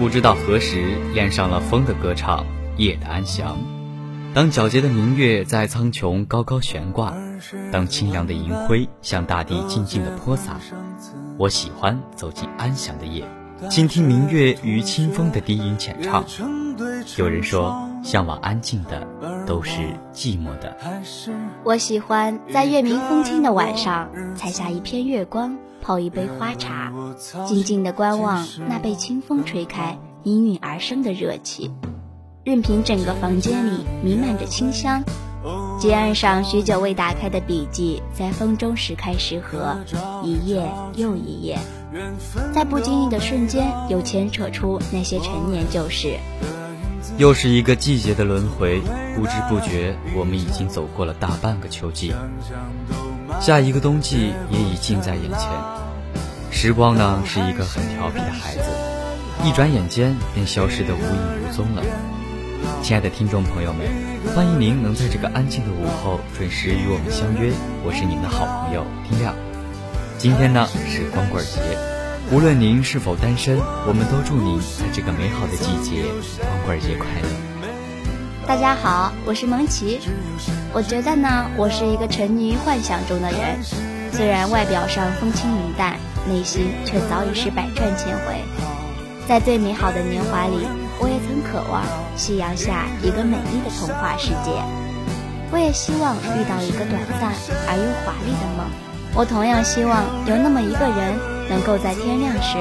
不知道何时恋上了风的歌唱，夜的安详。当皎洁的明月在苍穹高高悬挂，当清凉的银辉向大地静静的泼洒，我喜欢走进安详的夜，倾听明月与清风的低吟浅唱。有人说，向往安静的都是寂寞的。我喜欢在月明风清的晚上，采下一片月光，泡一杯花茶，静静的观望那被清风吹开、氤氲而生的热气，任凭整个房间里弥漫着清香。结案上许久未打开的笔记，在风中时开时合，一页又一页，在不经意的瞬间，又牵扯出那些陈年旧事。又是一个季节的轮回，不知不觉，我们已经走过了大半个秋季，下一个冬季也已近在眼前。时光呢，是一个很调皮的孩子，一转眼间便消失得无影无踪了。亲爱的听众朋友们，欢迎您能在这个安静的午后准时与我们相约，我是您的好朋友丁亮。今天呢是光棍节。无论您是否单身，我们都祝您在这个美好的季节光棍节快乐。大家好，我是蒙奇。我觉得呢，我是一个沉迷于幻想中的人，虽然外表上风轻云淡，内心却早已是百转千回。在最美好的年华里，我也曾渴望夕阳下一个美丽的童话世界。我也希望遇到一个短暂而又华丽的梦。我同样希望有那么一个人。能够在天亮时，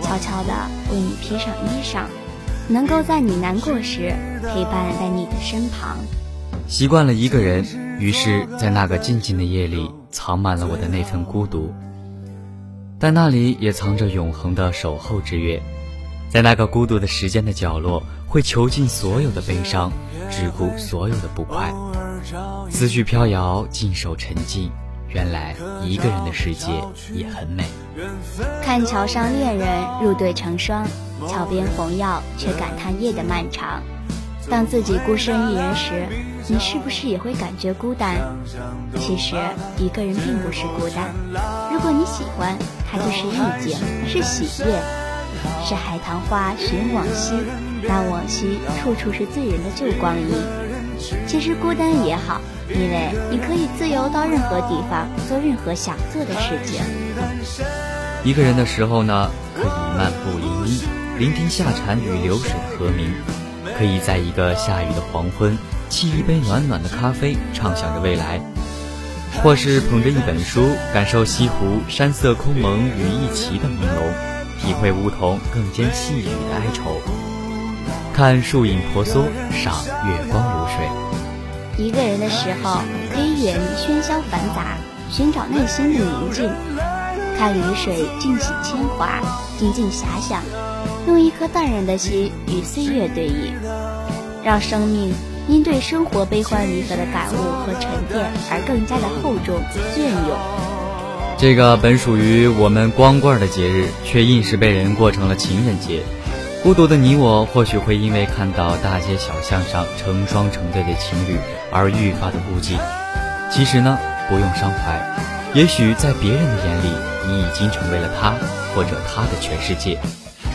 悄悄地为你披上衣裳；能够在你难过时，陪伴在你的身旁。习惯了一个人，于是，在那个静静的夜里，藏满了我的那份孤独。但那里也藏着永恒的守候之月，在那个孤独的时间的角落，会囚禁所有的悲伤，只顾所有的不快。思绪飘摇，静守沉静。原来一个人的世界也很美。看桥上恋人入对成双，桥边红药却感叹夜的漫长。当自己孤身一人时，你是不是也会感觉孤单？其实一个人并不是孤单。如果你喜欢，它就是意境，是喜悦，是海棠花寻往昔，那往昔处处是醉人的旧光阴。其实孤单也好。因为你可以自由到任何地方，做任何想做的事情。一个人的时候呢，可以漫步林荫，聆听夏蝉与流水的和鸣；可以在一个下雨的黄昏，沏一杯暖暖的咖啡，畅想着未来；或是捧着一本书，感受西湖山色空蒙雨一齐的朦胧，体会梧桐更兼细雨的哀愁，看树影婆娑，赏月光如水。一个人的时候，可以远离喧嚣繁杂，寻找内心的宁静，看雨水尽洗铅华，静静遐想，用一颗淡然的心与岁月对饮，让生命因对生活悲欢离合的感悟和沉淀而更加的厚重隽永。这个本属于我们光棍的节日，却硬是被人过成了情人节。孤独的你我，或许会因为看到大街小巷上成双成对的情侣而愈发的孤寂。其实呢，不用伤怀，也许在别人的眼里，你已经成为了他或者他的全世界。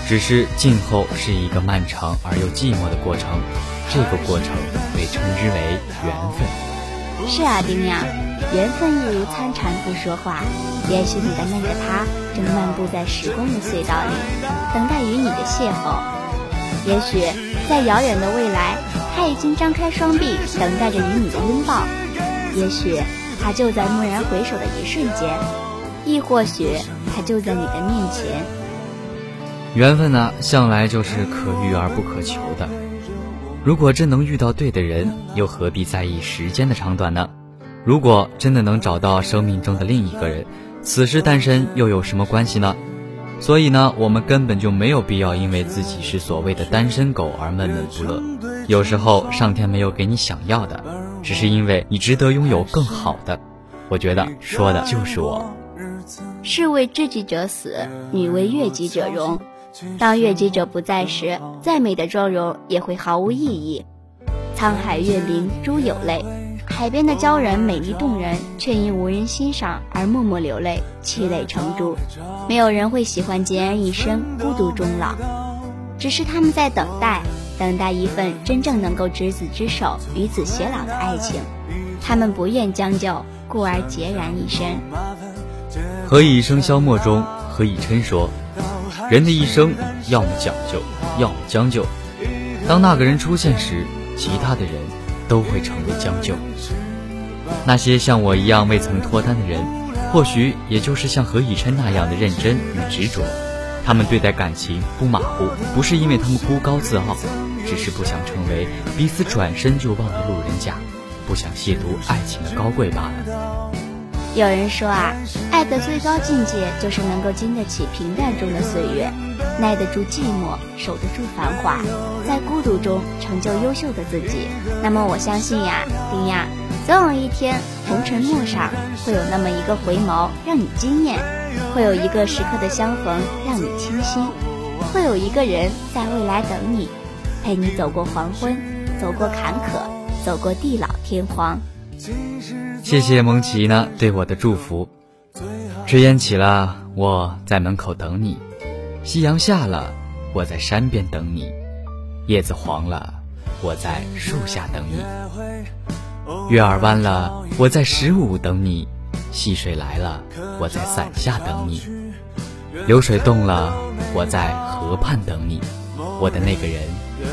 只是静候是一个漫长而又寂寞的过程，这个过程被称之为缘分。是啊，丁亮，缘分一如参禅不说话。也许你的那个他正漫步在时光的隧道里，等待与你的邂逅。也许在遥远的未来，他已经张开双臂，等待着与你的拥抱。也许他就在蓦然回首的一瞬间，亦或许他就在你的面前。缘分呢，向来就是可遇而不可求的。如果真能遇到对的人，又何必在意时间的长短呢？如果真的能找到生命中的另一个人，此时单身又有什么关系呢？所以呢，我们根本就没有必要因为自己是所谓的单身狗而闷闷不乐。有时候上天没有给你想要的，只是因为你值得拥有更好的。我觉得说的就是我。士为知己者死，女为悦己者容。当悦己者不在时，再美的妆容也会毫无意义。沧海月明，珠有泪。海边的鲛人美丽动人，却因无人欣赏而默默流泪，泣泪成珠。没有人会喜欢孑然一身、孤独终老。只是他们在等待，等待一份真正能够执子之手、与子偕老的爱情。他们不愿将就，故而孑然一身。何以笙箫默中，何以琛说：“人的一生，要么讲究，要么将就。当那个人出现时，其他的人都会成为将就。那些像我一样未曾脱单的人，或许也就是像何以琛那样的认真与执着。他们对待感情不马虎，不是因为他们孤高自傲，只是不想成为彼此转身就忘的路人甲。”不想亵渎爱情的高贵罢了。有人说啊，爱的最高境界就是能够经得起平淡中的岁月，耐得住寂寞，守得住繁华，在孤独中成就优秀的自己。那么我相信呀，丁亚，总有一天红尘陌上会有那么一个回眸让你惊艳，会有一个时刻的相逢让你倾心，会有一个人在未来等你，陪你走过黄昏，走过坎坷。走过地老天荒，谢谢蒙奇呢对我的祝福。炊烟起了，我在门口等你；夕阳下了，我在山边等你；叶子黄了，我在树下等你；月儿弯了，我在十五等你；溪水来了，我在伞下等你；流水动了，我在河畔等你。我的那个人，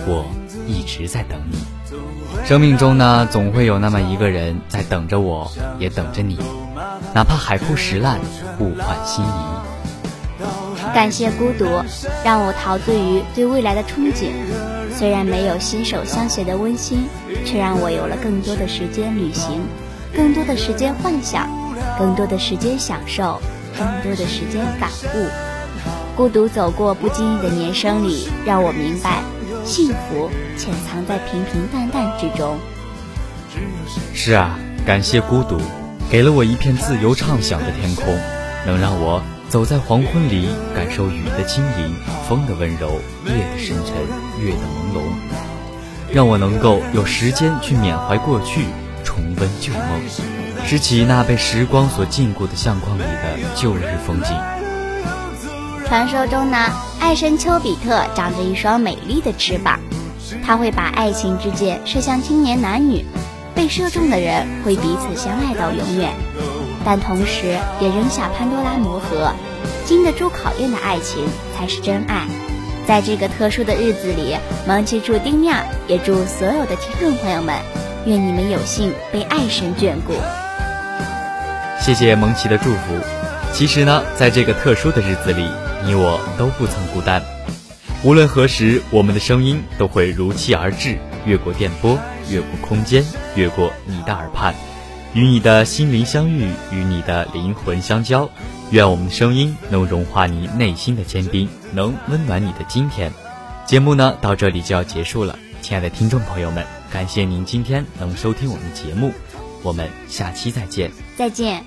我一直在等你。生命中呢，总会有那么一个人在等着我，也等着你。哪怕海枯石烂，物换星移。感谢孤独，让我陶醉于对未来的憧憬。虽然没有心手相携的温馨，却让我有了更多的时间旅行，更多的时间幻想，更多的时间享受，更多的时间感悟。孤独走过不经意的年生里，让我明白。幸福潜藏在平平淡淡之中。是啊，感谢孤独，给了我一片自由畅想的天空，能让我走在黄昏里，感受雨的轻盈，风的温柔，夜的深沉，月的朦胧，让我能够有时间去缅怀过去，重温旧梦，拾起那被时光所禁锢的相框里的旧日风景。传说中呢，爱神丘比特长着一双美丽的翅膀，他会把爱情之箭射向青年男女，被射中的人会彼此相爱到永远，但同时也扔下潘多拉魔盒，经得住考验的爱情才是真爱。在这个特殊的日子里，蒙奇祝丁亮，也祝所有的听众朋友们，愿你们有幸被爱神眷顾。谢谢蒙奇的祝福。其实呢，在这个特殊的日子里。你我都不曾孤单，无论何时，我们的声音都会如期而至，越过电波，越过空间，越过你的耳畔，与你的心灵相遇，与你的灵魂相交。愿我们的声音能融化你内心的坚冰，能温暖你的今天。节目呢，到这里就要结束了，亲爱的听众朋友们，感谢您今天能收听我们节目，我们下期再见，再见。